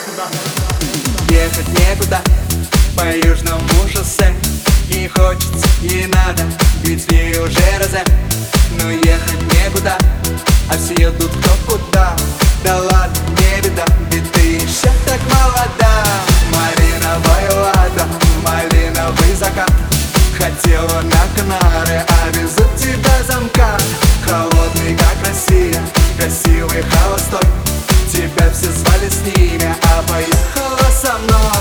некуда. Ехать некуда по южному шоссе. Не хочется, не надо, ведь в уже розе Но ехать некуда, а все едут кто куда? Да ладно, не беда, ведь ты еще так молода. Малиновая лада, малиновый закат. Хотела на Канары, а везут тебя замка. Холодный, как Россия, красивый холостой. Тебя все звали с ними, а поехала со мной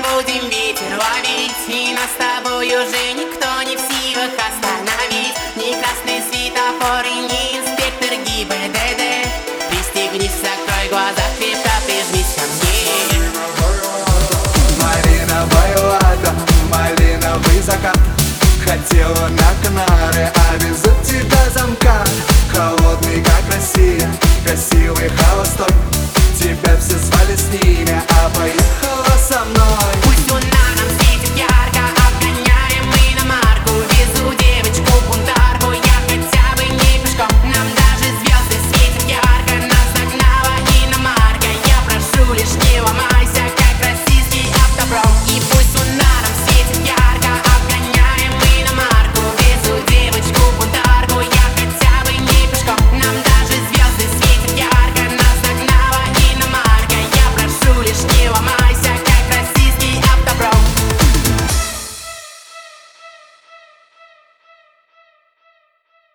мы будем ветер ловить И нас с тобой уже никто не в силах остановить. Ни красный светофор и ни инспектор ГИБДД. Пристегнись, закрой глаза, крепко прижмись ко мне. Малиновая лада, малиновый закат. Хотела на Канары, а везут тебя замка. Холодный, как Россия, красивый холостой